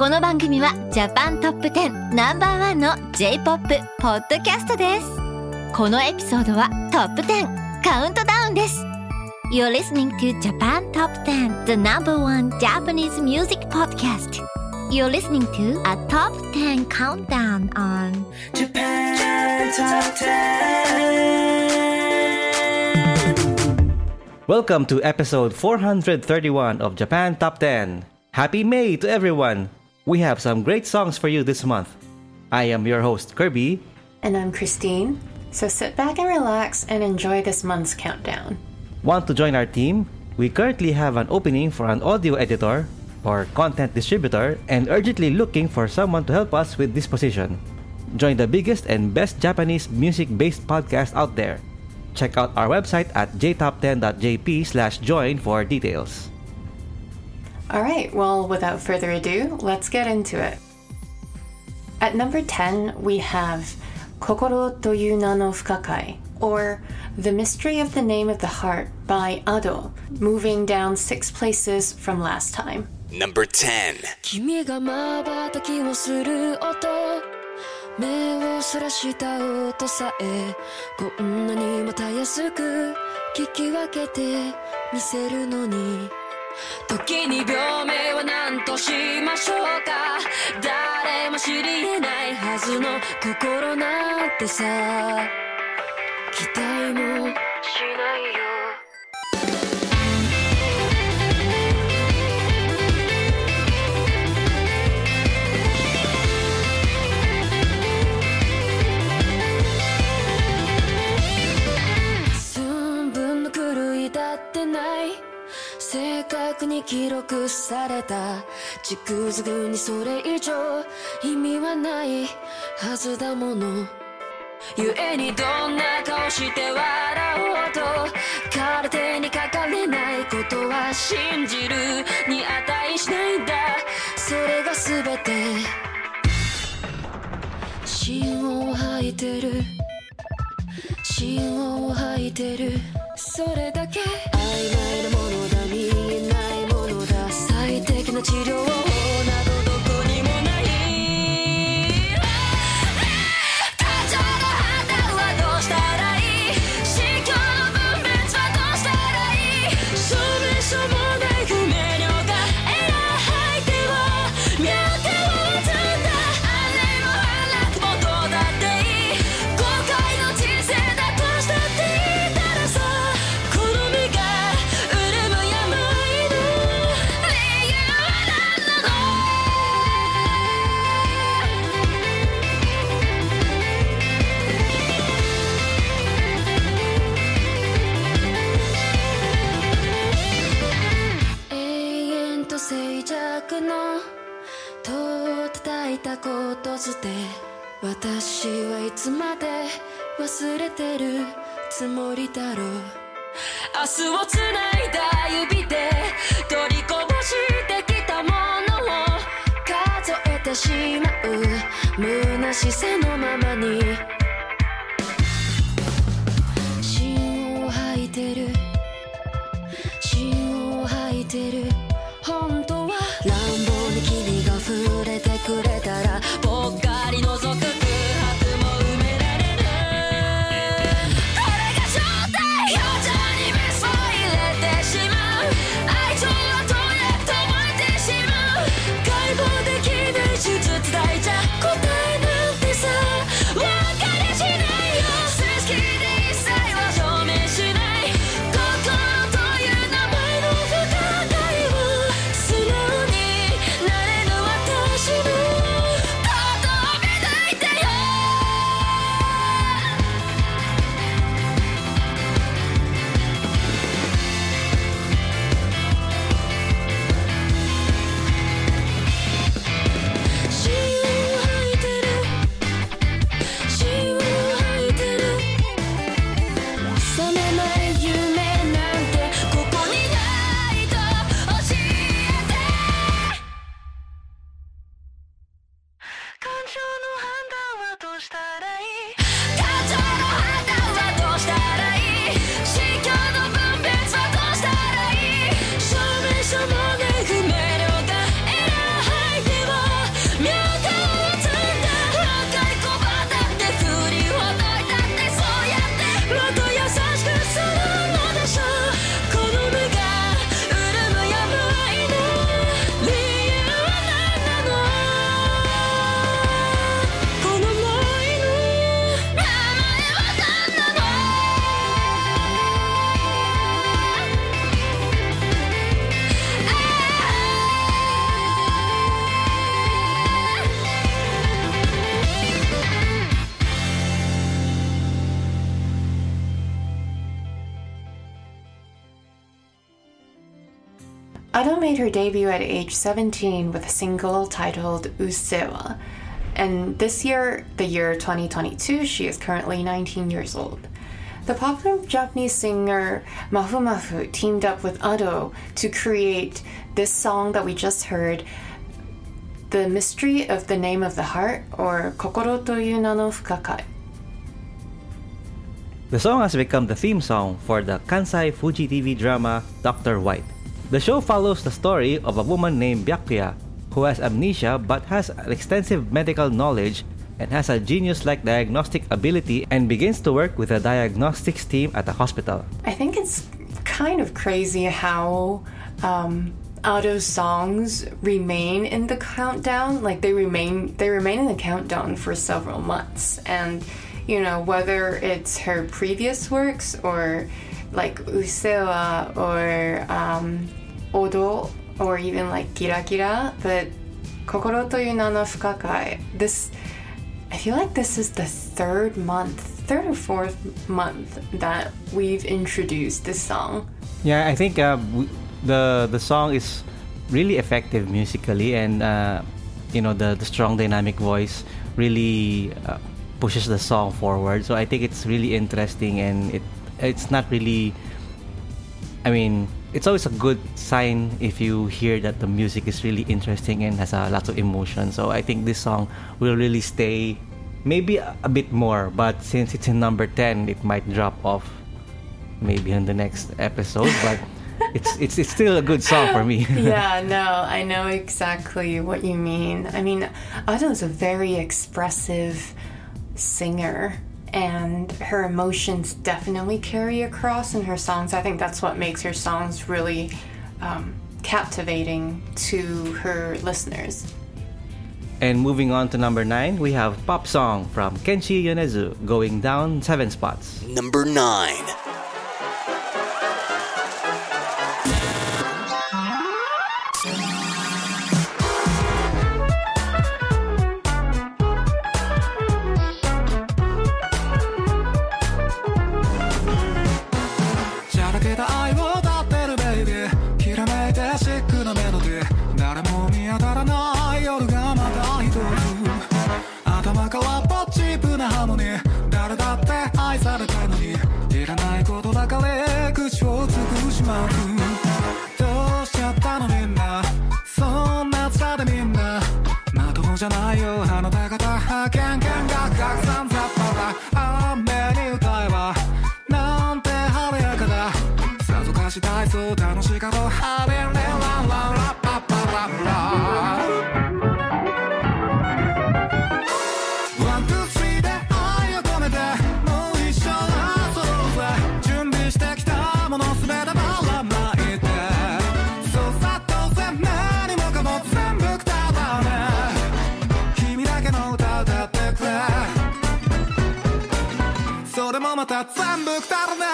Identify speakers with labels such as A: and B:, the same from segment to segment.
A: この番組はジャパントップ10ナンバーワンの J-POP ポッドキャストですこのエピソードはトップ10カウントダウンです You're listening to Japan Top 10 The number one Japanese music podcast You're listening to a top 10 countdown on
B: Japan Top 10.
C: Welcome to episode 431 of Japan Top 10. Happy May to everyone! We have some great songs for you this month. I am your host, Kirby.
D: And I'm Christine. So sit back and relax and enjoy this month's countdown.
C: Want to join our team? We currently have an opening for an audio editor or content distributor and urgently looking for someone to help us with this position. Join the biggest and best Japanese music-based podcast out there. Check out our website at jtop10.jp slash join for details.
D: All right, well, without further ado, let's get into it. At number 10, we have Kokoro toyu nano fukakai, or The Mystery of the Name of the Heart by Ado, moving down six places from last time.
B: Number 10.
E: 君が瞬きをする音目をそらした音さえこんなにまた安く聞き分けて見せるのに 時に病名は何としましょうか？誰も知り得ないはずの心なんてさ。期待もしないよ。正確に記録された。軸づくにそれ以上意味はないはずだもの。故にどんな顔して笑おうと空手にかかれないことは信じるに値しないんだ。それが全て。芯を吐いてる。芯を吐いてる。それだけ。曖昧なものだ you to の戸を叩いたことづて私はいつまで忘れてるつもりだろう明日をつないだ指で取りこぼしてきたものを数えてしまう虚しさのままに
D: debut at age 17 with a single titled Usseewa. And this year, the year 2022, she is currently 19 years old. The popular Japanese singer Mafumafu teamed up with Ado to create this song that we just heard, The Mystery of the Name of the Heart, or Kokoro to yu no Fukakai.
C: The song has become the theme song for the Kansai Fuji TV drama Dr. White. The show follows the story of a woman named Byakuya who has amnesia but has extensive medical knowledge and has a genius like diagnostic ability and begins to work with a diagnostics team at a hospital.
D: I think it's kind of crazy how um, Ado's songs remain in the countdown. Like they remain, they remain in the countdown for several months, and you know whether it's her previous works or like Usseewa or um, Odo or even like Kira Kira, but Kokoro to yu no Fukakai. This I feel like this is the third month, third or fourth month that we've introduced this song.
C: Yeah, I think uh, the the song is really effective musically, and uh, you know the the strong dynamic voice really uh, pushes the song forward. So I think it's really interesting, and it it's not really. I mean, it's always a good sign if you hear that the music is really interesting and has a lot of emotion. So I think this song will really stay, maybe a, a bit more. But since it's in number ten, it might drop off maybe in the next episode but it's it's it's still a good song for me
D: yeah, no, I know exactly what you mean. I mean, is a very expressive singer, and her emotions definitely carry across in her songs. I think that's what makes her songs really um, captivating to her listeners.
C: and moving on to number 9 we have pop song from Kenshi Yonezu going down 7 spots
B: Number 9. got bad. azken bugtaren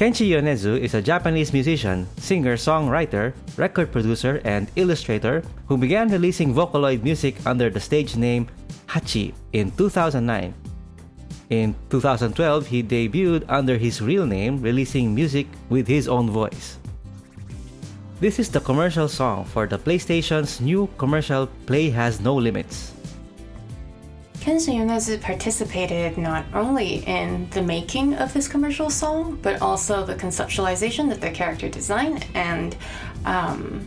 C: Kenshi Yonezu is a Japanese musician, singer, songwriter, record producer, and illustrator who began releasing Vocaloid music under the stage name Hachi in 2009. In 2012, he debuted under his real name, releasing music with his own voice. This is the commercial song for the PlayStation's new commercial Play Has No Limits.
D: Kenshi Yonezu participated not only in the making of this commercial song, but also the conceptualization of the character design, and um,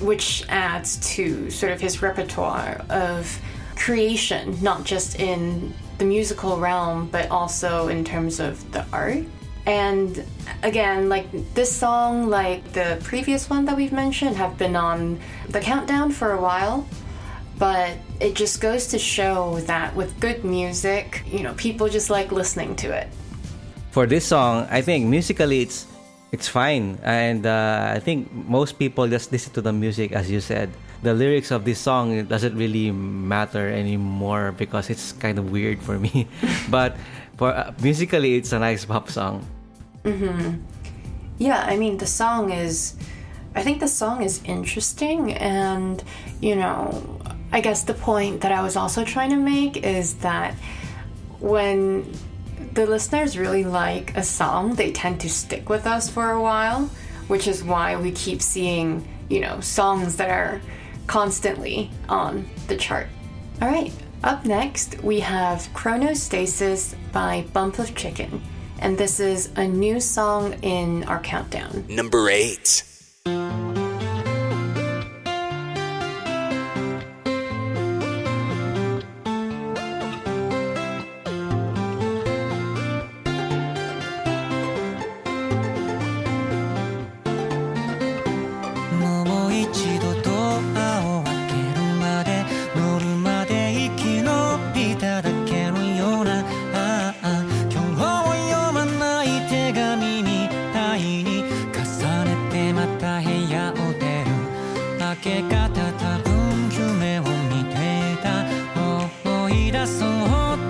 D: which adds to sort of his repertoire of creation, not just in the musical realm, but also in terms of the art. And again, like this song, like the previous one that we've mentioned, have been on the countdown for a while but it just goes to show that with good music, you know, people just like listening to it.
C: For this song, I think musically it's it's fine, and uh, I think most people just listen to the music, as you said. The lyrics of this song it doesn't really matter anymore because it's kind of weird for me. but for uh, musically, it's a nice pop song.
D: Yeah, I mean, the song is. I think the song is interesting, and, you know, I guess the point that I was also trying to make is that when the listeners really like a song, they tend to stick with us for a while, which is why we keep seeing, you know, songs that are constantly on the chart. All right, up next we have Chronostasis by Bump of Chicken, and this is a new song in our countdown.
F: Number 8.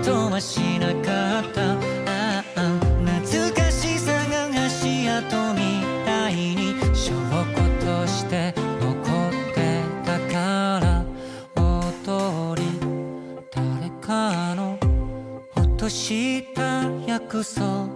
G: とはしなかった。ああ懐かしさが足跡みたいに証拠として残ってたから。お通り誰かの落と
F: した約束。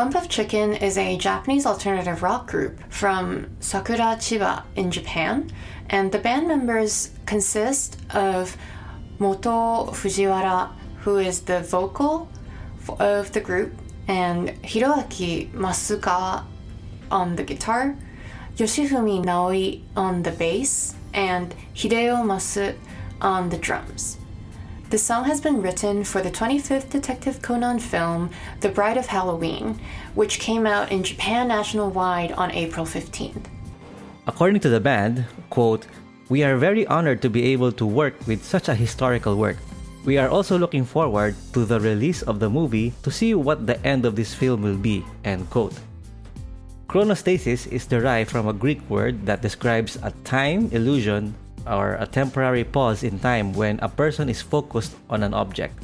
D: Bump of Chicken is a Japanese alternative rock group from Sakura Chiba in Japan, and the band members consist of Motoo Fujiwara, who is the vocal of the group, and Hiroaki Masuka on the guitar, Yoshifumi Naoi on the bass, and Hideo Masu on the drums. The song has been written for the 25th Detective Conan film, The Bride of Halloween, which came out in Japan nationwide on April 15th.
C: According to the band, quote, We are very honored to be able to work with such a historical work. We are also looking forward to the release of the movie to see what the end of this film will be, end quote. Chronostasis is derived from a Greek word that describes a time illusion or a temporary pause in time when a person is focused on an object.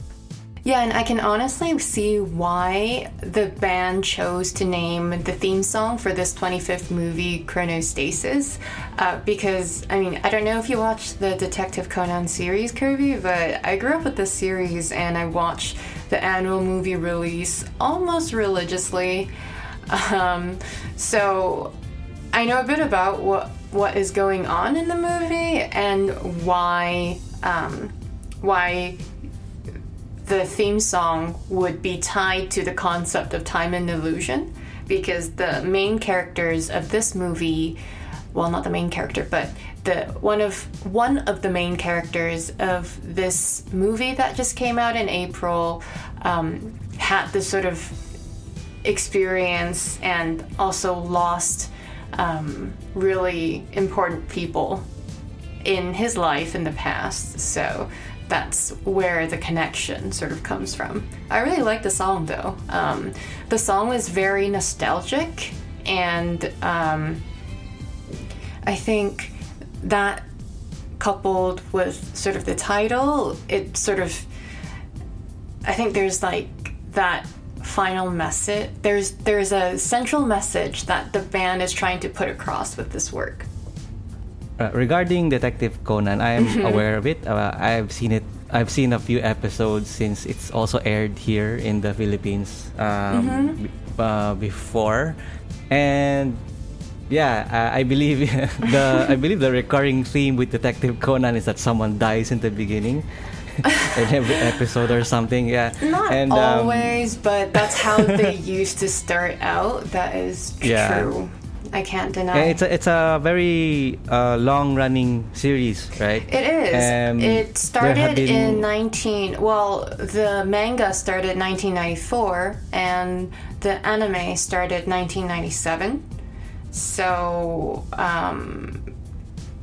D: Yeah, and I can honestly see why the band chose to name the theme song for this 25th movie Chronostasis. Uh, because, I mean, I don't know if you watched the Detective Conan series, Kirby, but I grew up with this series and I watched the annual movie release almost religiously. Um, so I know a bit about what what is going on in the movie and why um, why the theme song would be tied to the concept of time and illusion. Because the main characters of this movie well not the main character but the one of one of the main characters of this movie that just came out in April um, had this sort of experience and also lost um, really important people in his life in the past. So that's where the connection sort of comes from. I really like the song though. Um, the song is very nostalgic, and um, I think that coupled with sort of the title, it sort of I think there's like that final message. There's there's a central message that the band is trying to put across with this work.
C: Uh, regarding Detective Conan, I am aware of it. Uh, I've seen it. I've seen a few episodes since it's also aired here in the Philippines um, b- uh, before, and yeah, uh, I believe the I believe the recurring theme with Detective Conan is that someone dies in the beginning. in every episode or something, yeah.
D: Not
C: and, um,
D: always, but that's how they used to start out. That is
C: Yeah.
D: true. I can't deny.
C: Yeah, it's a it's a very uh, long running series, right?
D: It is.
C: Um,
D: it started in 19. Well, the manga started 1994, and the anime started 1997. So um,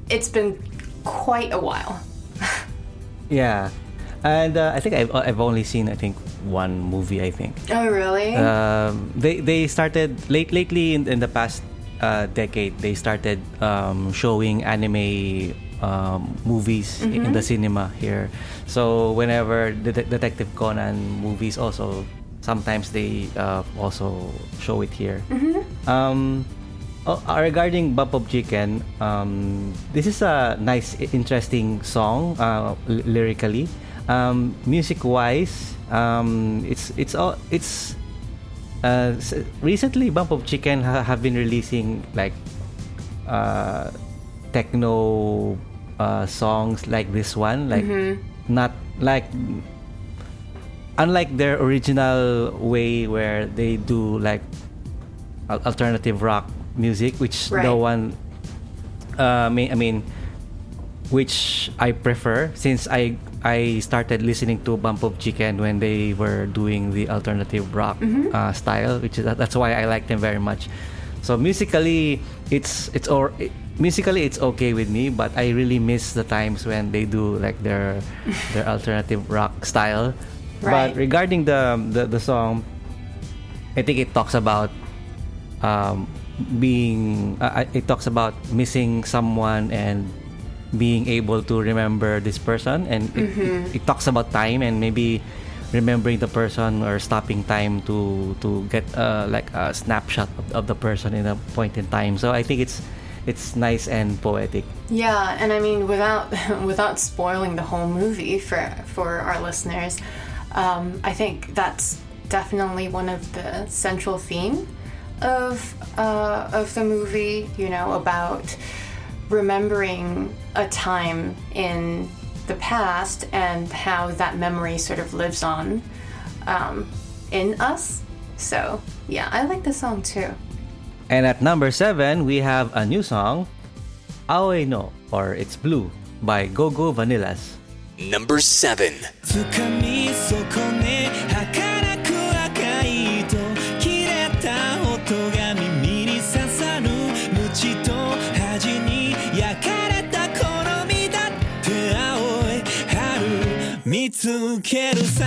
D: it's been quite a while.
C: Yeah, and uh, I think I've I've only seen I think one movie. I think
D: Oh, really?
C: um, they they started late lately in, in the past uh, decade. They started um, showing anime um, movies in the cinema here. So whenever the Det- Detective Conan movies also sometimes they uh, also show it here. Um, oh, uh, regarding Bump of Chicken, um, this is a nice, interesting song uh, l- lyrically. Um, music wise, um, it's it's all it's uh, recently Bump of Chicken ha- have been releasing like uh, techno uh, songs like this one, like not like unlike their original way where they do like al- alternative rock music, which
D: Right.
C: the one uh, may, I mean, which I prefer since I I started listening to Bump of Chicken when they were doing the alternative rock uh, style, which is that's why I like them very much. So musically, it's it's or it, musically it's okay with me, but I really miss the times when they do like their their alternative rock style.
D: Right.
C: But regarding the, the the song, I think it talks about um, being uh, it talks about missing someone and being able to remember this person and it, it, it talks about time and maybe remembering the person or stopping time to to get uh, like a snapshot of, of the person in a point in time so i think it's it's nice and poetic
D: Yeah, and I mean without without spoiling the whole movie for for our listeners, um, I think that's definitely one of the central theme of uh, of the movie. You know about remembering a time in the past and how that memory sort of lives on um, in us. So, yeah, I like the song too.
C: And at number seven, we have a new song, Aoi no, or It's Blue, by Go Go Vanillas.
B: Number
F: seven. 続けるさ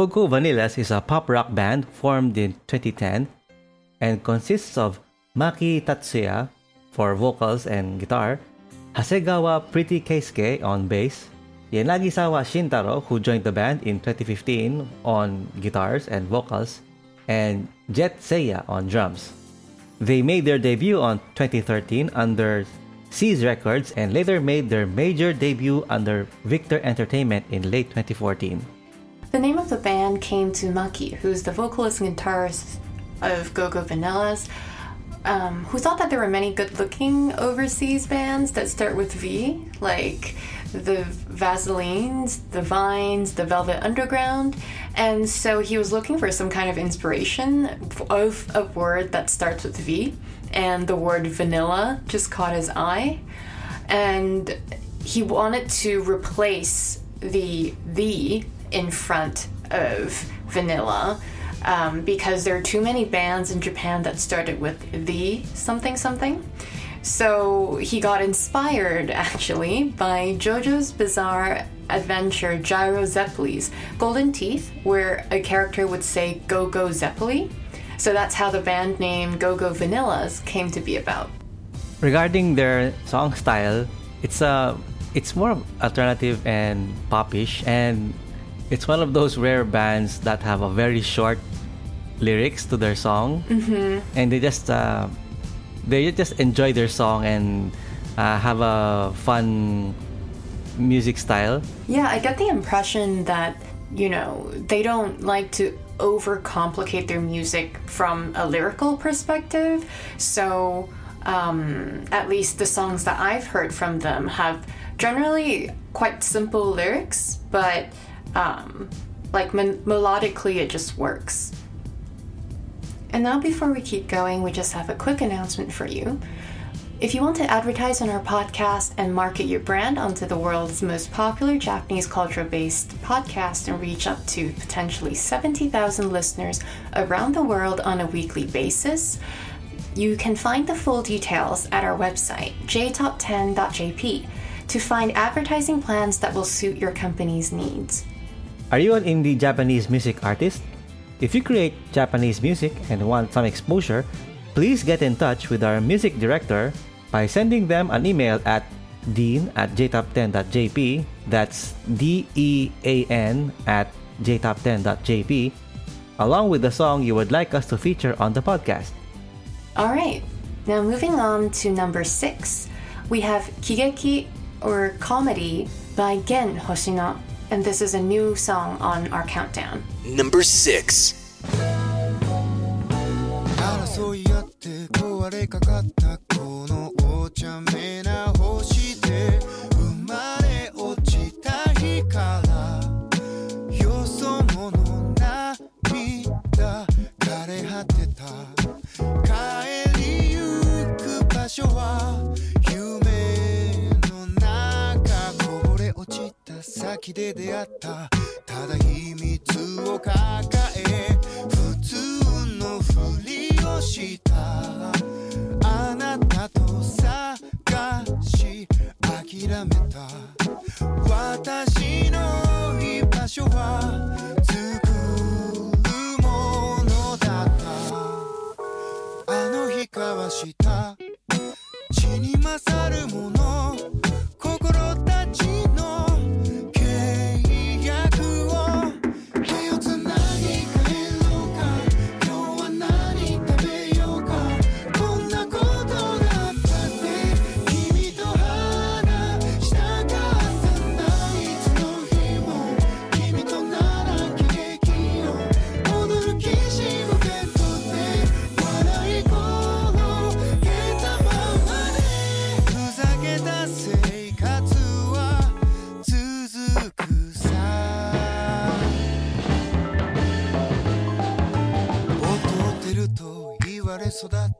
F: Go
C: Go Vanillas is a pop rock band formed in 2010 and consists of Maki Tatsuya for vocals and guitar, Hasegawa Pretty Keisuke on bass, Yanagisawa Shintaro who joined the band in 2015 on guitars and vocals, and Jet Seiya on drums. They made their debut on 2013 under Seize Records and later made their major debut under Victor Entertainment in late 2014.
D: The name of the band came to Maki, who's the vocalist and guitarist of Go Go Vanillas, um, who thought that there were many good looking overseas bands that start with V, like the Vaselines, the Vines, the Velvet Underground. And so he was looking for some kind of inspiration of a word that starts with V, and the word vanilla just caught his eye. And he wanted to replace the V in front of vanilla um, because there are too many bands in Japan that started with the something something. So he got inspired actually by JoJo's Bizarre Adventure Gyro Zeppelin's Golden Teeth, where a character would say Go Go Zeppeli. So that's how the band name Go Go Vanillas came to be about.
C: Regarding their song style, it's a it's more alternative and popish and it's one of those rare bands that have a very short lyrics to their song. And they just uh, they just enjoy their song and uh, have a fun music style.
D: Yeah, I get the impression that, you know, they don't like to overcomplicate their music from a lyrical perspective. So, um, at least the songs that I've heard from them have generally quite simple lyrics, but um, like melodically, it just works. And now, before we keep going, we just have a quick announcement for you. If you want to advertise on our podcast and market your brand onto the world's most popular Japanese culture based podcast and reach up to potentially 70,000 listeners around the world on a weekly basis, you can find the full details at our website, jtop10.jp, to find advertising plans that will suit your company's needs.
C: Are you an indie Japanese music artist? If you create Japanese music and want some exposure, please get in touch with our music director by sending them an email at dean at jtop10.jp. That's D E A N at jtop10.jp, along with the song you would like us to feature on the podcast.
D: All right, now moving on to number six, we have Kigeki or Comedy by Gen Hoshino, and this is a new song on our countdown.
B: Number 6.
H: 争い合って壊れかかったこのお茶目な星で 先で出会った。ただ秘密を抱え普通のふりをした。あなたと探し諦めた。私の居場所は作るものだった。あの日交わした。血に勝るもの育っ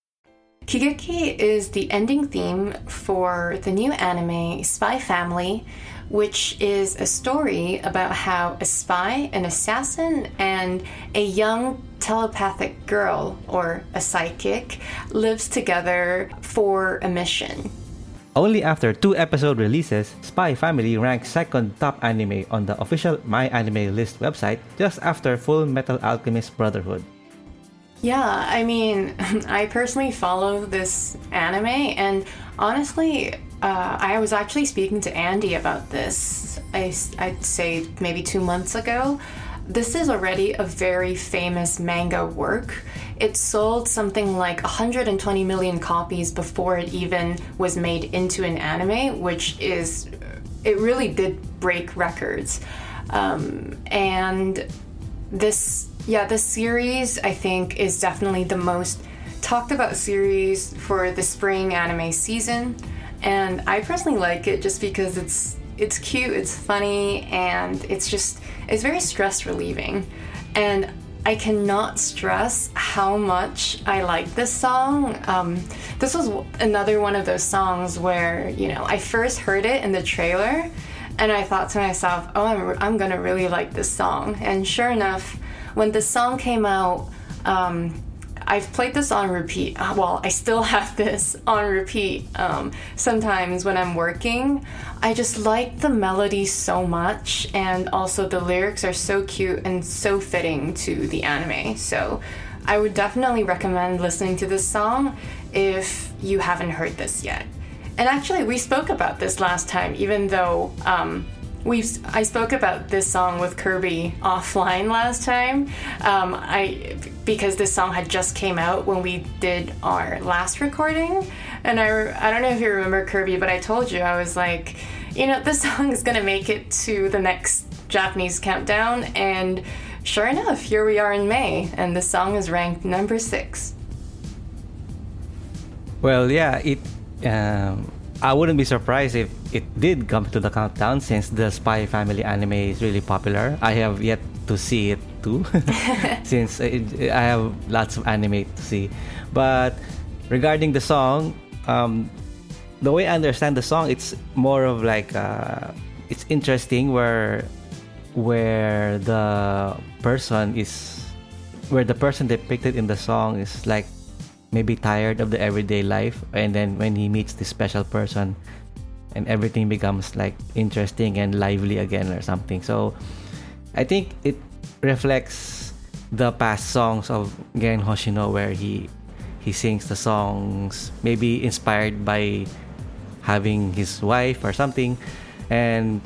D: Kigeki is the ending theme for the new anime Spy Family, which is a story about how a spy, an assassin, and a young telepathic girl, or a psychic, lives together for a mission.
C: Only after two episode releases, Spy Family ranked second top anime on the official My Anime List website just after Full Metal Alchemist Brotherhood.
D: Yeah, I mean, I personally follow this anime, and honestly, uh, I was actually speaking to Andy about this. I, I'd say maybe two months ago. This is already a very famous manga work. It sold something like 120 million copies before it even was made into an anime, which is, it really did break records. Um, and this yeah the series i think is definitely the most talked about series for the spring anime season. And i personally like it just because it's it's cute it's funny and it's just it's very stress relieving. And i cannot stress how much i like this song. Um, this was another one of those songs where you know i first heard it in the trailer and i thought to myself oh i'm, I'm gonna really like this song. And sure enough when the song came out, um, I've played this on repeat. Uh, Well, I still have this on repeat. Um, sometimes when I'm working, I just like the melody so much, and also the lyrics are so cute and so fitting to the anime. So, I would definitely recommend listening to this song if you haven't heard this yet. And actually, we spoke about this last time, even though um, we I spoke about this song with Kirby offline last time. Um, I because this song had just came out when we did our last recording, and I I don't know if you remember Kirby, but I told you I was like, you know, this song is gonna make it to the next Japanese countdown, and sure enough, here we are in May, and the song is ranked number six.
C: Well, yeah, it. Um, I wouldn't be surprised if it did come to the countdown since the Spy Family anime is really popular. I have yet to see it too, since it, I have lots of anime to see. But regarding the song, um, the way I understand the song, it's more of like uh, it's interesting where where the person is where the person depicted in the song is like maybe tired of the everyday life and then when he meets this special person and everything becomes like interesting and lively again or something. So i think it reflects the past songs of Gen Hoshino where he he sings the songs maybe inspired by having his wife or something. And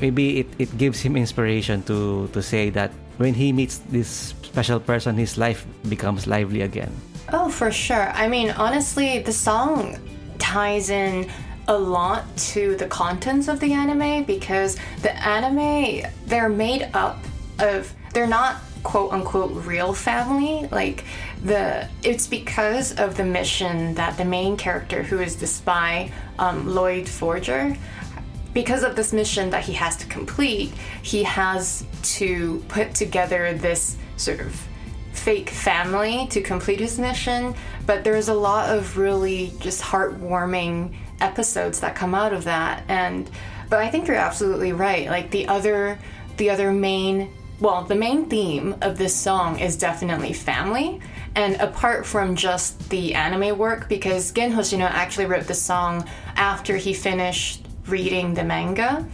C: maybe it, it gives him inspiration to to say that when he meets this special person his life becomes lively again
D: Oh, for sure. I mean, honestly, the song ties in a lot to the contents of the anime because the anime they're made up of they're not quote unquote real family. Like the it's because of the mission that the main character, who is the spy um, Loid Forger, because of this mission that he has to complete, he has to put together this sort of fake family to complete his mission. But there's a lot of really just heartwarming episodes that come out of that. And but I think you're absolutely right. Like the other the other main well, the main theme of this song is definitely family. And apart from just the anime work, because Gen Hoshino actually wrote the song after he finished reading the manga.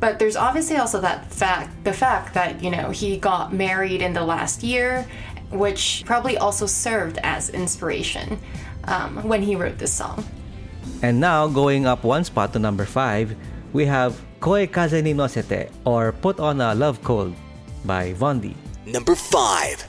D: But there's obviously also that fact, the fact that, you know, he got married in the last year, which probably also served as inspiration um, when he wrote this song.
C: And now, going up one spot to number 5, we have Koi Kaze ni Nosete or Put on a Love Cold by Vaundy.
F: Number 5.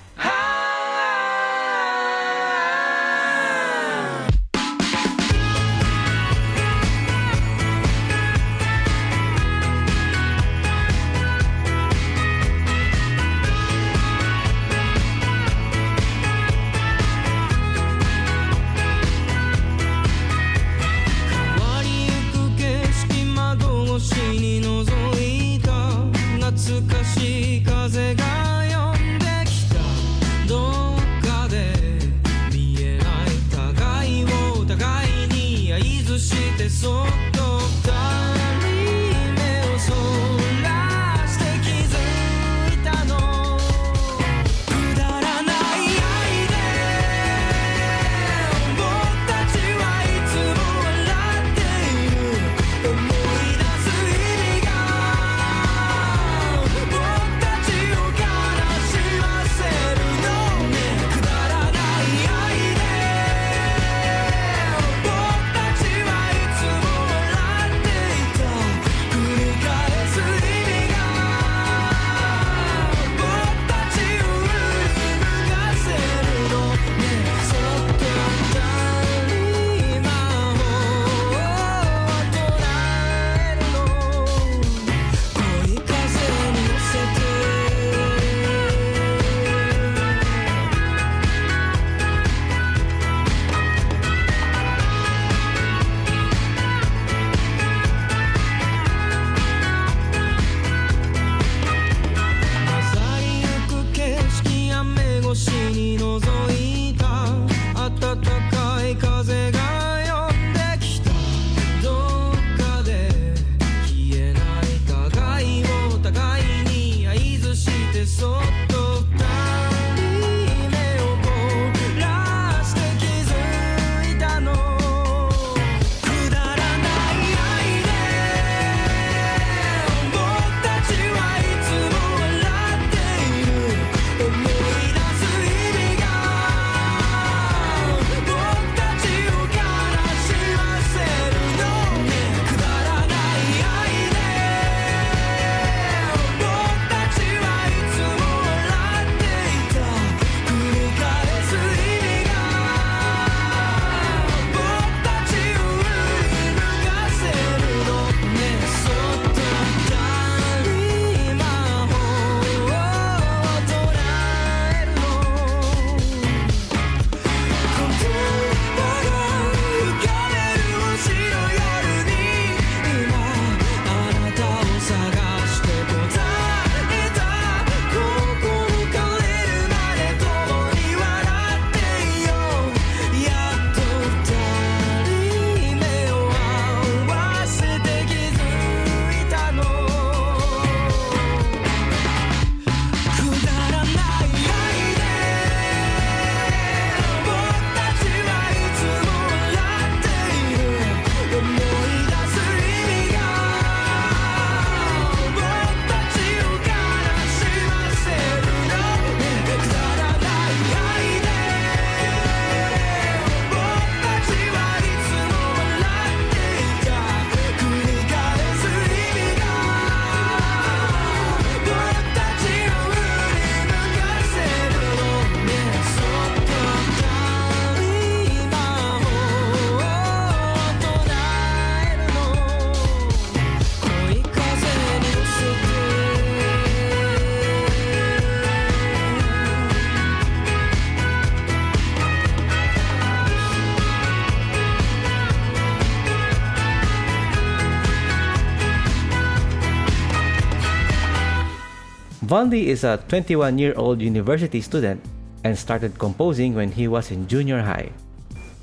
C: Vaundy is a 21 year old university student and started composing when he was in junior high.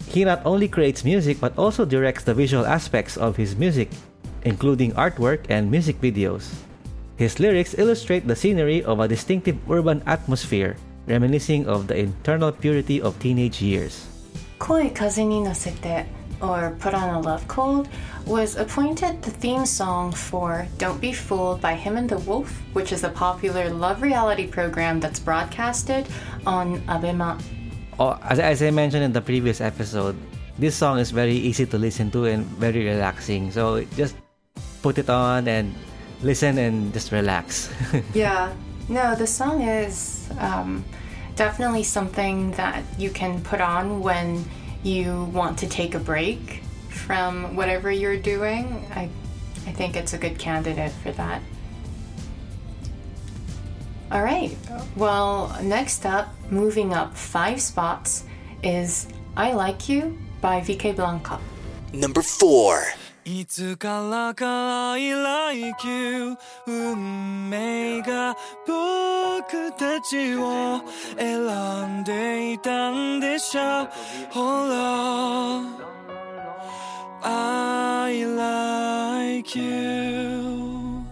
C: He not only creates music but also directs the visual aspects of his music, including artwork and music videos. His lyrics illustrate the scenery of a distinctive urban atmosphere, reminiscing of the internal purity of teenage years.
D: Or Put on a Love Cold, was appointed the theme song for Don't Be Fooled by Him and the Wolf, which is a popular love reality program that's broadcasted on Abema.
C: Oh, as, as I mentioned in the previous episode, this song is very easy to listen to and very relaxing. So just put it on and listen and just relax.
D: Yeah, no, the song is um, definitely something that you can put on when you want to take a break from whatever you're doing. I, I think it's a good candidate for that. All right, well, next up, moving up five spots, is I Like You by Vickeblanka.
B: Number 4.
F: いつからか I like you 運命が僕たちを選んでいたんでしょう。ほら。I like you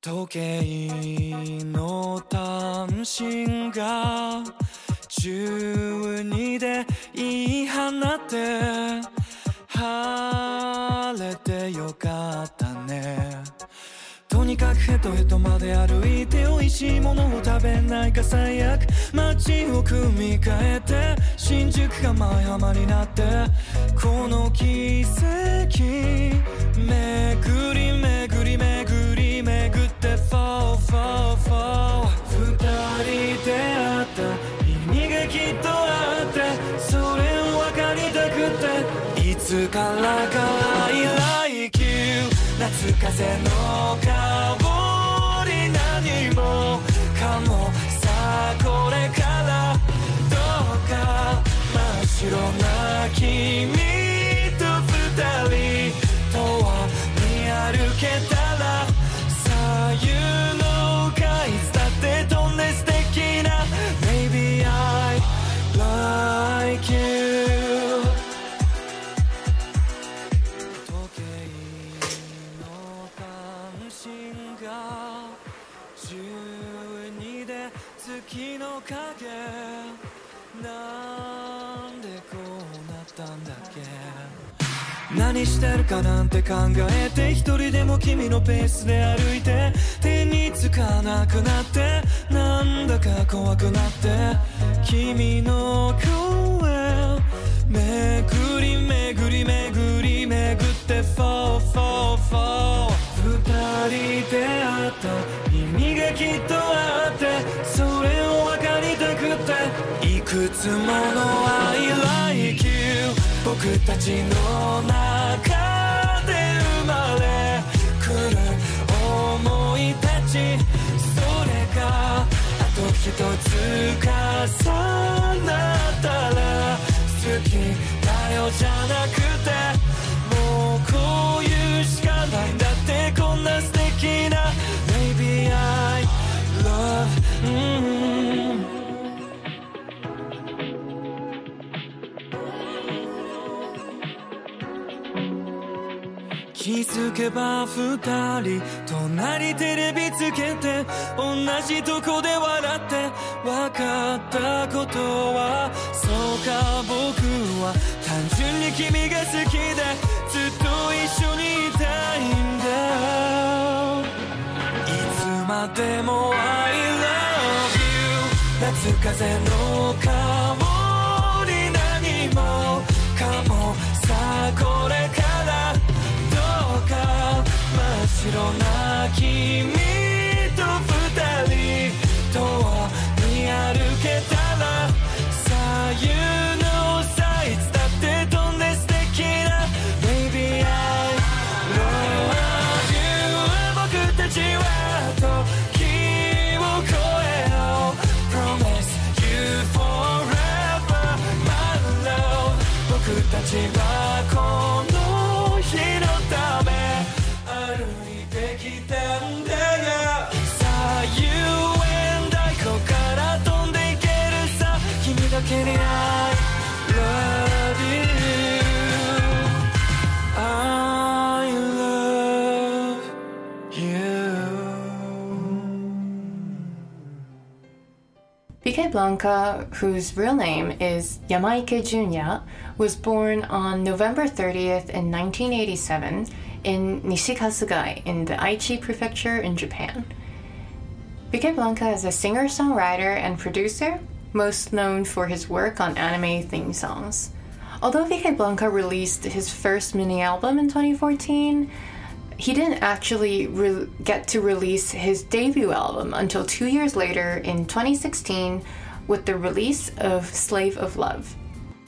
F: 時計の単身が12で言い放って。晴れてよかったね。とにかくヘトヘトまで歩いて美味しいものを食べないか最悪。街を組み替えて新宿が舞浜になってこの奇跡巡り巡り巡り巡って Fall Fall Fall 二人出静からか I like you 夏風の香り何もかもさあこれからどうか真っ白な君と二人影なんでこうなったんだっけ？何してるかなんて考えて一人でも君のペースで歩いて手につかなくなってなんだか怖くなって君の声巡り巡り巡り巡って Fall Fall Fall 二人出会った意味がきっとあってそれをていくつもの I like you 僕たちの中で生まれ来る思いたちそれがあと一つ重なったら好きだよじゃなくてもうこういうしかないんだってこんな素敵な Baby I love、うん気づけば二人隣テレビつけて同じとこで笑って分かったことはそうか僕は単純に君が好きでずっと一緒にいたいんだ。いつまでも I love you 夏風の香り何もかも。さあこれから白な君
D: Vickeblanka, whose real name is Yamaike Junya, was born on November 30th in 1987 in Nishikasugai in the Aichi prefecture in Japan. Vickeblanka is a singer songwriter and producer, most known for his work on anime theme songs. Although Vickeblanka released his first mini album in 2014, he didn't actually re- get to release his debut album until two years later in 2016 with the release of Slave of Love.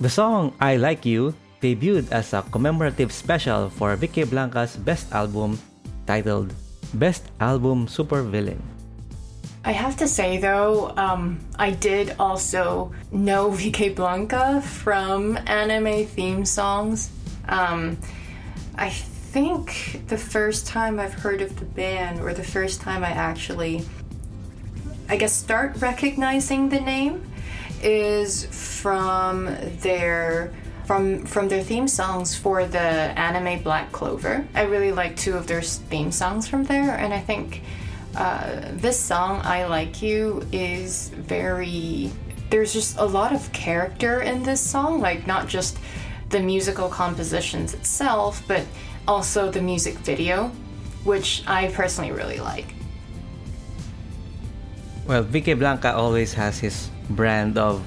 C: The song I Like You debuted as a commemorative special for Vickeblanka's best album titled Best Album Supervillain.
D: I have to say though, um, I did also know Vickeblanka from anime theme songs. Um, I think the first time I've heard of the band, or the first time I actually, I guess, start recognizing the name, is from their from from their theme songs for the anime Black Clover. I really like two of their theme songs from there, and I think uh, this song "I Like You" is very. There's just a lot of character in this song, like not just the musical compositions itself, but also the music video, which I personally really like.
C: Well, Vickeblanka always has his brand of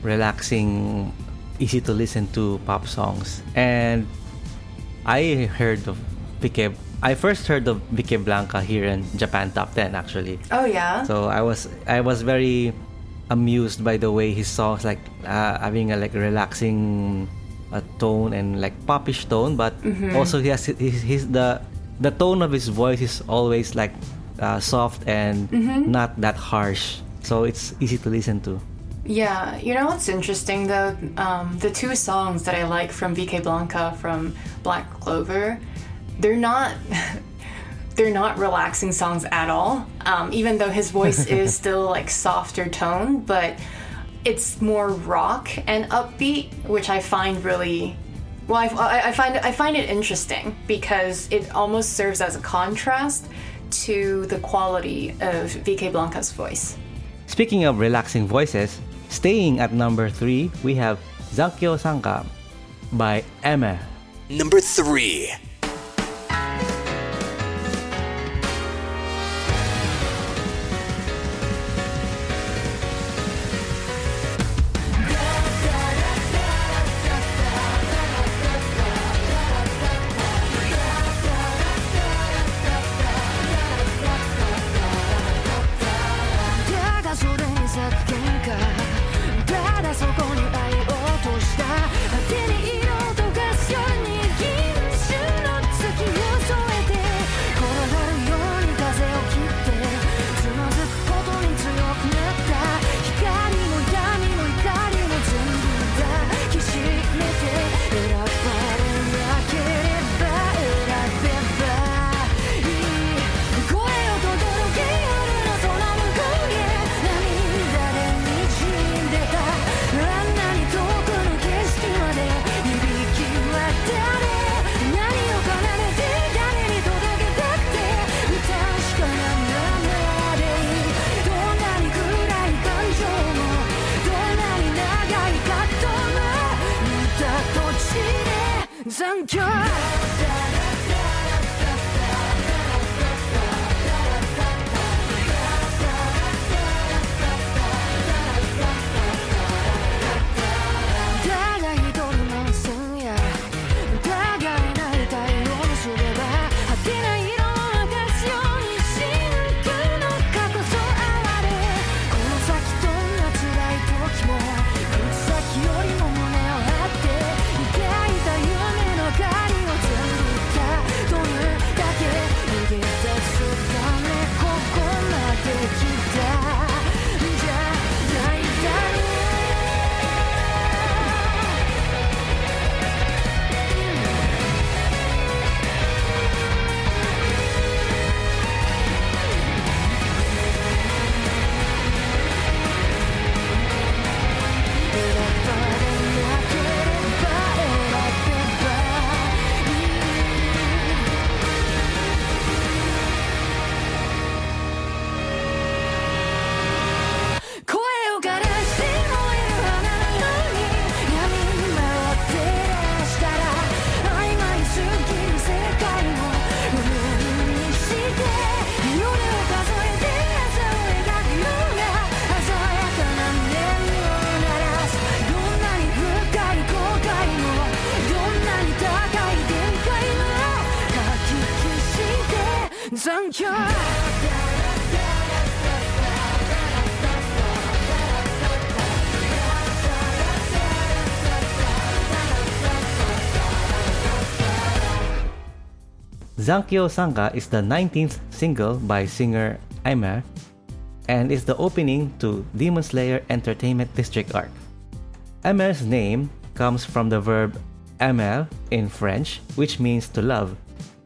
C: relaxing, easy to listen to pop songs. And I heard of Vicky. I first heard of Vickeblanka here in Japan Top 10 actually.
D: Oh yeah.
C: So I was I was very amused by the way his songs like uh, having a like relaxing uh, tone and like popish tone, but also he has his, his the the tone of his voice is always like uh, soft and not that harsh. So it's easy to listen to.
D: Yeah, you know what's interesting though? Um, the two songs that I like from Vickeblanka from Black Clover, they're not. They're not relaxing songs at all. Um, even though his voice is still like softer tone, but it's more rock and upbeat, which I find really well. I, I, I find I find it interesting because it almost serves as a contrast to the quality of Vickeblanka's voice.
C: Speaking of relaxing voices, staying at number three, we have Zankyo Sanka by Aimer.
E: Number three.
I: insecure.
C: Zankyo Sanka is the 19th single by singer Aimer and is the opening to Demon Slayer Entertainment District arc. Aimer's name comes from the verb aimer in French, which means to love.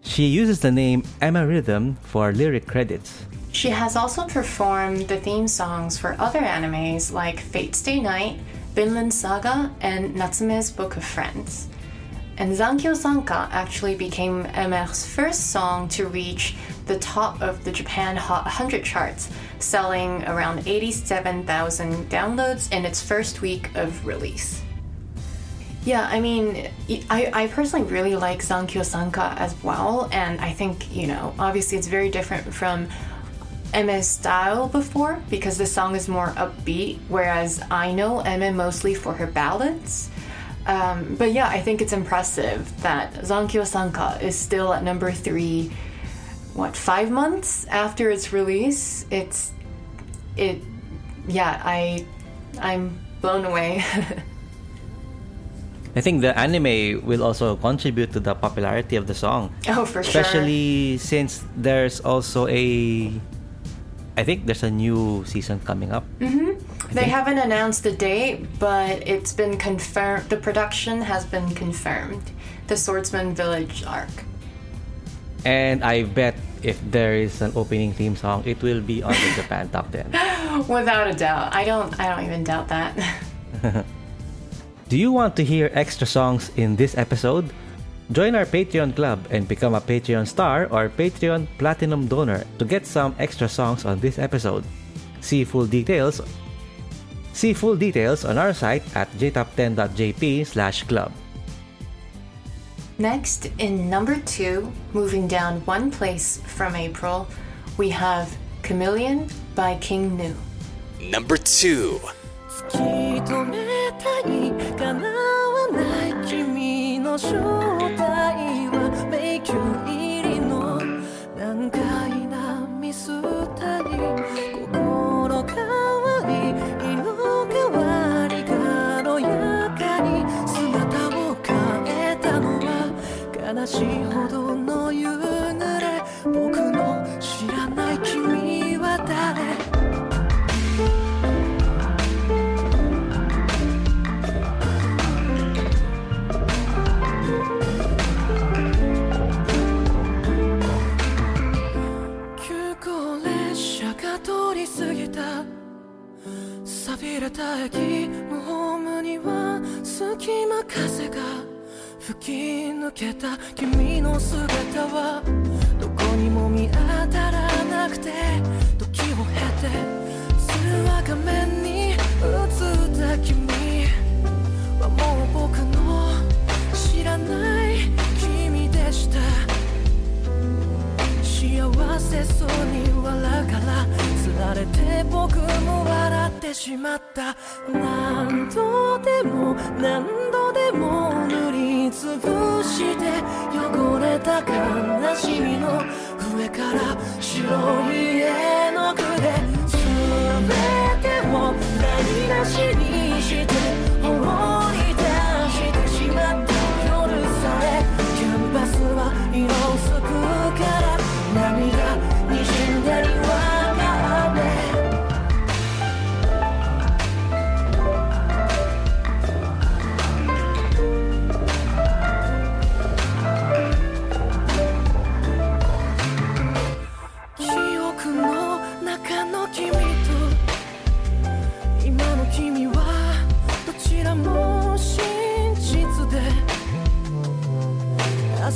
C: She uses the name Aimer Rhythm for lyric credits.
D: She has also performed the theme songs for other animes like Fate Stay Night, Vinland Saga, and Natsume's Book of Friends. And Zankyo Sanka actually became Aimer's first song to reach the top of the Japan Hot 100 charts, selling around 87,000 downloads in its first week of release. Yeah, I mean, I, I personally really like Zankyo Sanka as well, and I think, you know, obviously it's very different from Aimer's style before because the song is more upbeat, whereas I know Emme mostly for her ballads. Um, but yeah, I think it's impressive that Zankyo Sanka is still at number three. What five months after its release? It's it. Yeah, I I'm blown away.
C: I think the anime will also contribute to the popularity of the song.
D: oh, for sure.
C: Especially since there's also a I think there's a new season coming up.
D: They haven't announced the date, but it's been confirmed. The production has been confirmed. The Swordsman Village arc.
C: And I bet if there is an opening theme song, it will be on the Japan top 10.
D: Without a doubt. I don't I don't even doubt that.
C: Do you want to hear extra songs in this episode? Join our Patreon club and become a Patreon star or Patreon platinum donor to get some extra songs on this episode. See full details See full details on our site at jtop10.jp slash club.
D: Next, in number two, moving down one place from April, we have Chameleon by King Gnu.
J: Number
E: two. た駅のホームには隙間風が吹き抜けた君の姿はどこにも見当たらなくて時を経て通話画面に映った君。せそうに笑うからつられて僕も笑ってしまった。何度でも何度でも塗りつぶして汚れた悲しみの上から白い絵の具で全てを台無しにして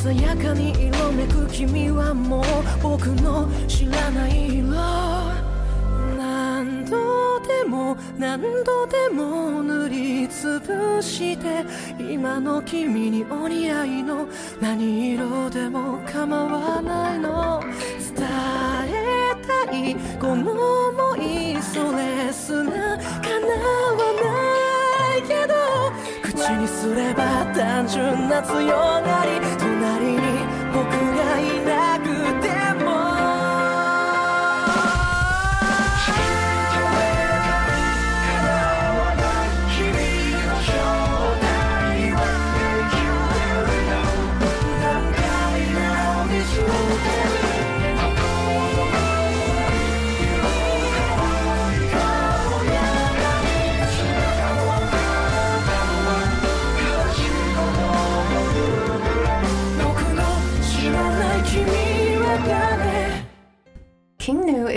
E: 鮮やかに色めく君はもう僕の知らない色何度でも何度でも塗りつぶして今の君にお似合いの何色でも構わないの伝えたいこの想いそれすら叶わにすれば単純な強がり隣に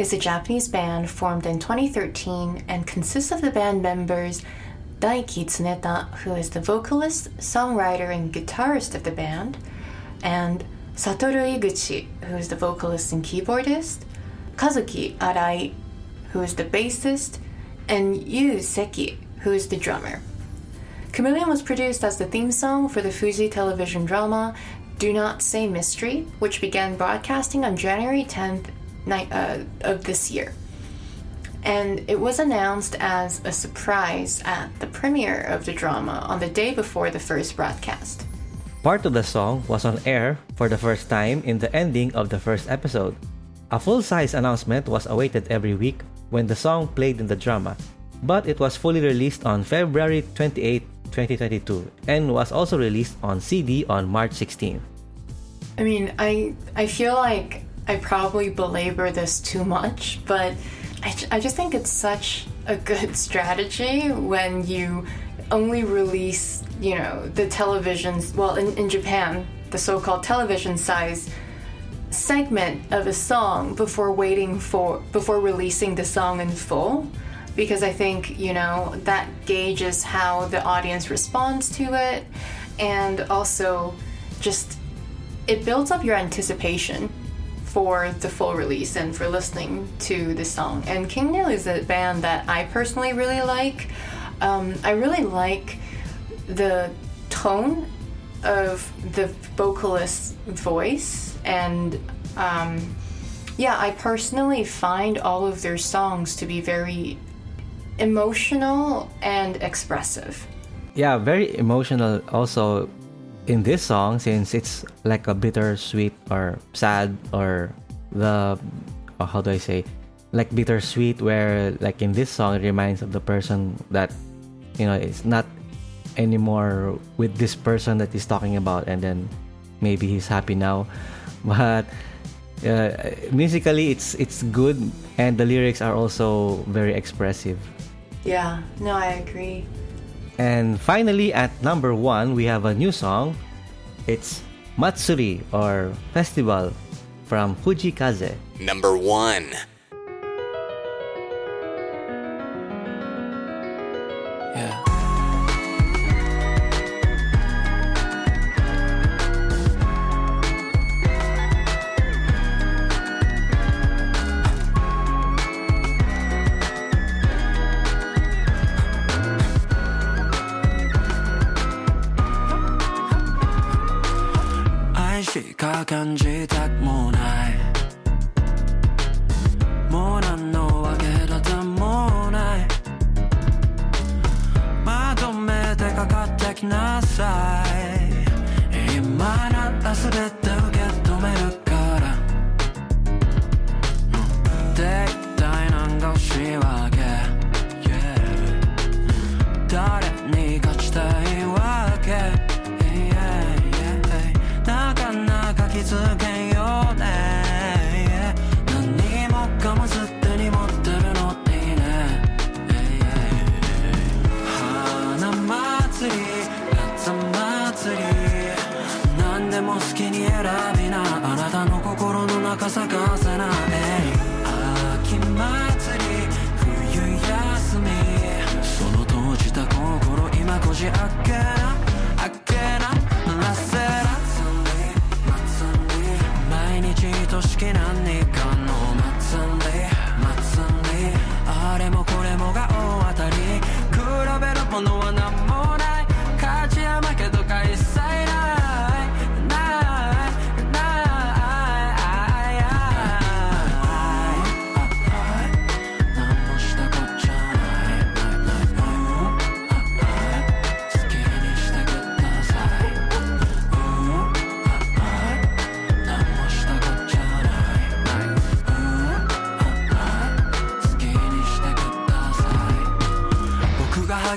D: is a Japanese band formed in 2013 and consists of the band members Daiki Tsuneta, who is the vocalist, songwriter, and guitarist of the band, and Satoru Iguchi, who is the vocalist and keyboardist, Kazuki Arai, who is the bassist, and Yu Seki, who is the drummer. Chameleon was produced as the theme song for the Fuji television drama Do Not Say Mystery, which began broadcasting on January 10th ni- uh, of this year. And it was announced as a surprise at the premiere of the drama on the day before the first broadcast.
C: Part of the song was on air for the first time in the ending of the first episode. A full size announcement was awaited every week when the song played in the drama, but it was fully released on February 28, 2022, and was also released on CD on March 16.
D: I mean, I I feel like I probably belabor this too much, but I, I just think it's such a good strategy when you only release, you know, the televisions. Well, in, in Japan, the so-called television size segment of a song before waiting for before releasing the song in full because I think, you know, that gauges how the audience responds to it and also just it builds up your anticipation for the full release and for listening to the song. And King Gnu is a band that I personally really like. Um, I really like the tone of the vocalist's voice, and um, yeah, I personally find all of their songs to be very emotional and expressive.
C: Yeah, very emotional also in this song since it's like a bittersweet or sad or the uh, how do I say? Like bittersweet where like in this song it reminds of the person that you know it's not anymore with this person that he's talking about and then maybe he's happy now. But uh, musically it's it's good and the lyrics are also very expressive.
D: Yeah, no, I agree.
C: And finally, at number one, we have a new song. It's Matsuri or Festival from Fujii Kaze.
B: Number 1.
F: Akan としけなんね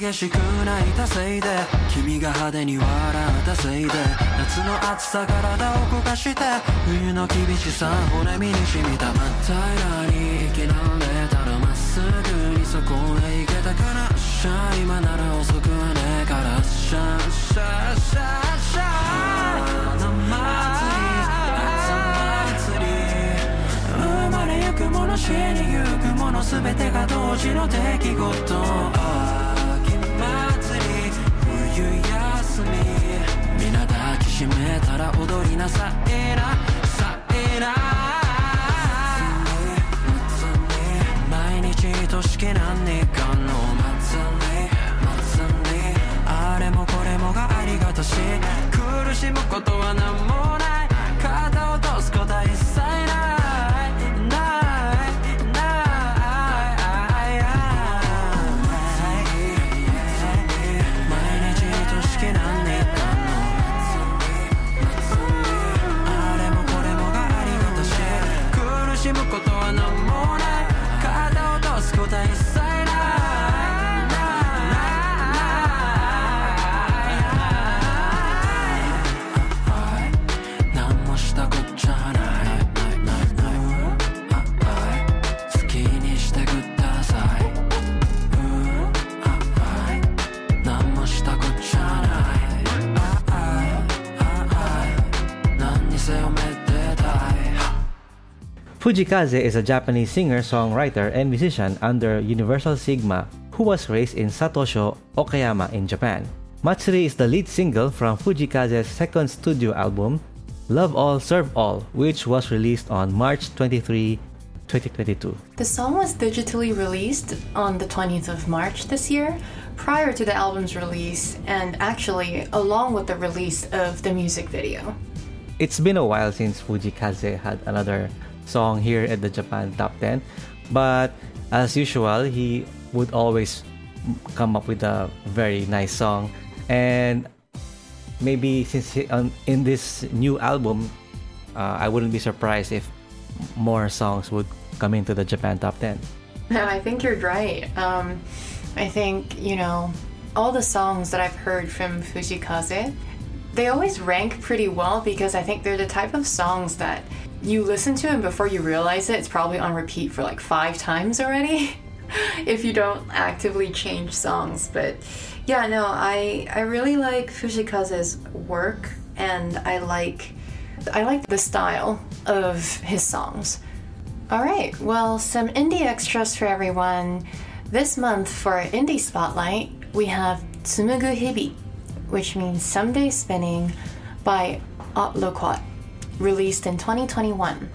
F: 激しく泣いたせいで君が派手に笑ったせいで夏の暑さ体を動かして冬の厳しさ骨身に染みた真っ平らに生きられたらまっすぐにそこへ行けたからしゃ今なら遅くねえからシャーシャー。シャーシャー夏祭り夏祭り生まれゆくもの死にゆくもの全てが同時の出来事休み皆抱きしめたら踊りなさいな。さいな。毎日としき何かの祭り祭りあれもこれもがありがたし。苦しむことは何もない。肩を落とすことは一切ない。Fujii
C: Kaze is a Japanese singer, songwriter, and musician under Universal Sigma who was raised in Satosho, Okayama in Japan. Matsuri is the lead single from Fujii Kaze's second studio album, Love All, Serve All, which was released on March 23, 2022.
D: The song was digitally released on the 20th of March this year, prior to the album's release, and actually along with the release of the music video.
C: It's been a while since Fujii Kaze had another song here at the Japan Top 10, but as usual, he would always come up with a very nice song. And maybe since he, on, in this new album, uh, I wouldn't be surprised if more songs would come into the Japan Top 10.
D: No, I think you're right. Um, I think, you know, all the songs that I've heard from Fujii Kaze, they always rank pretty well because I think they're the type of songs that you listen to and before you realize it, it's probably on repeat for like five times already. if you don't actively change songs. But yeah, no, I I really like Fujii Kaze's work and I like I like the style of his songs. All right, well, some indie extras for everyone. This month for Indie Spotlight, we have Tsumugu Hibi, which means Someday Spinning by Otloquat, released in 2021.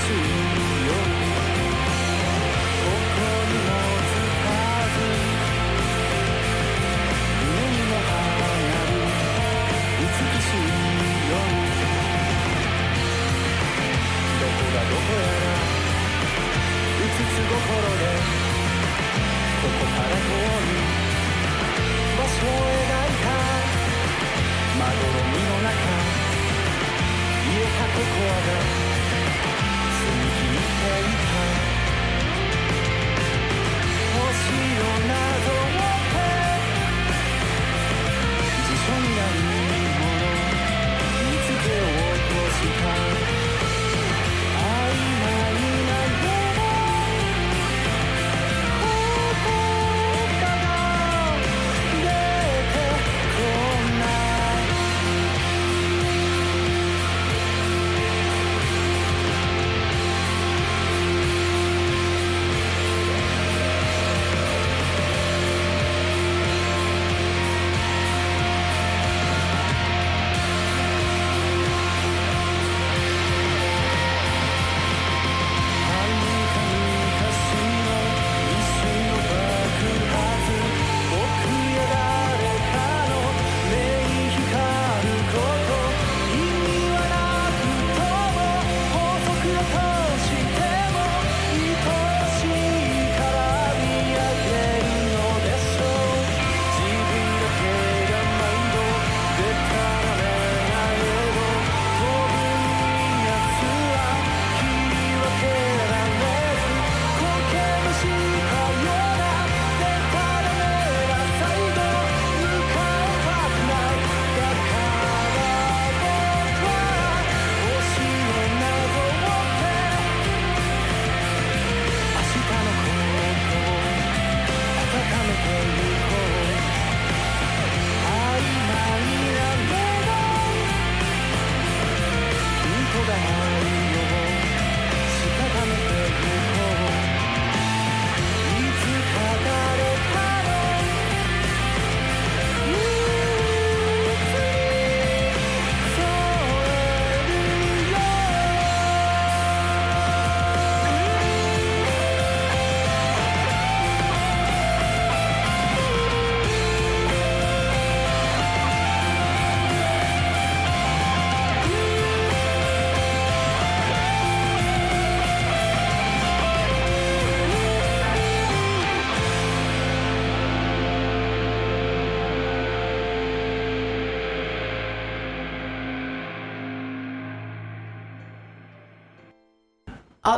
F: しい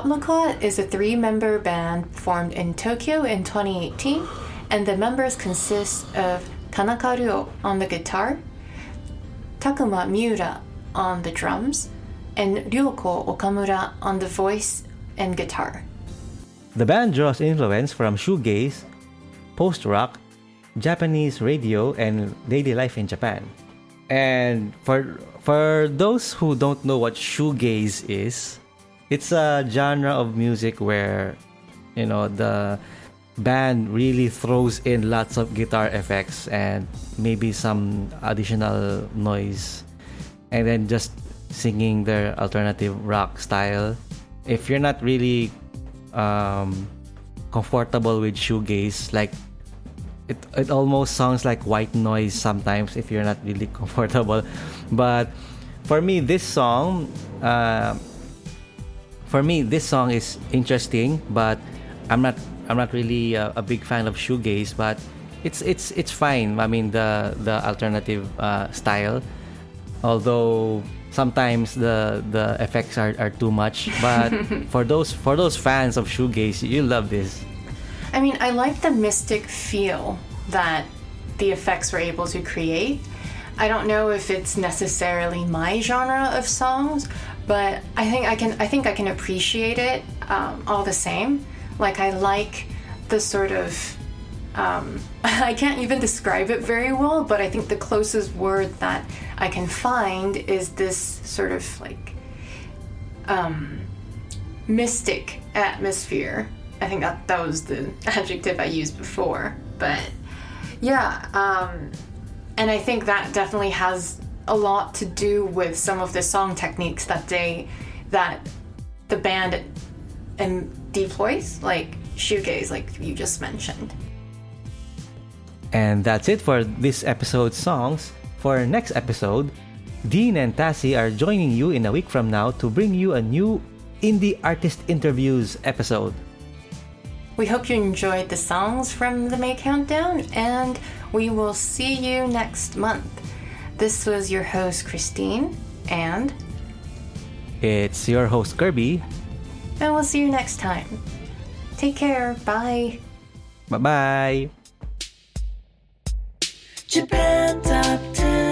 D: Otmaka is a three member band formed in Tokyo in 2018, and the members consist of Tanaka Ryo on the guitar, Takuma Miura on the drums, and Ryoko Okamura on the voice and guitar.
C: The band draws influence from shoegaze, post rock, Japanese radio, and daily life in Japan. And for for those who don't know what shoegaze is, it's a genre of music where you know the band really throws in lots of guitar effects and maybe some additional noise and then just singing their alternative rock style. If you're not really um, comfortable with shoegaze, like it, it almost sounds like white noise sometimes if you're not really comfortable. But for me, this song, uh, for me, this song is interesting, but I'm not I'm not really a, a big fan of shoegaze, but it's it's it's fine. I mean the the alternative uh, style, although sometimes the the effects are, are too much. But for those for those fans of shoegaze, you love this.
D: I mean, I like the mystic feel that the effects were able to create. I don't know if it's necessarily my genre of songs, but I think I can I think I can appreciate it um, all the same. Like I like the sort of um, I can't even describe it very well, but I think the closest word that I can find is this sort of like um, mystic atmosphere. I think that that was the adjective I used before, but yeah, um, and I think that definitely has a lot to do with some of the song techniques that they that the band um, deploys, like shoegaze, like you just mentioned.
C: And that's it for this episode's songs. For our next episode, Dean and Tassie are joining you in a week from now to bring you a new indie artist interviews episode.
D: We hope you enjoyed the songs from the May Countdown, and we will see you next month. This was your host, Christine, and,
C: It's your host Kirby.
D: and we'll see you next time. Take care. Bye.
C: Bye bye.
E: Japan Top 10,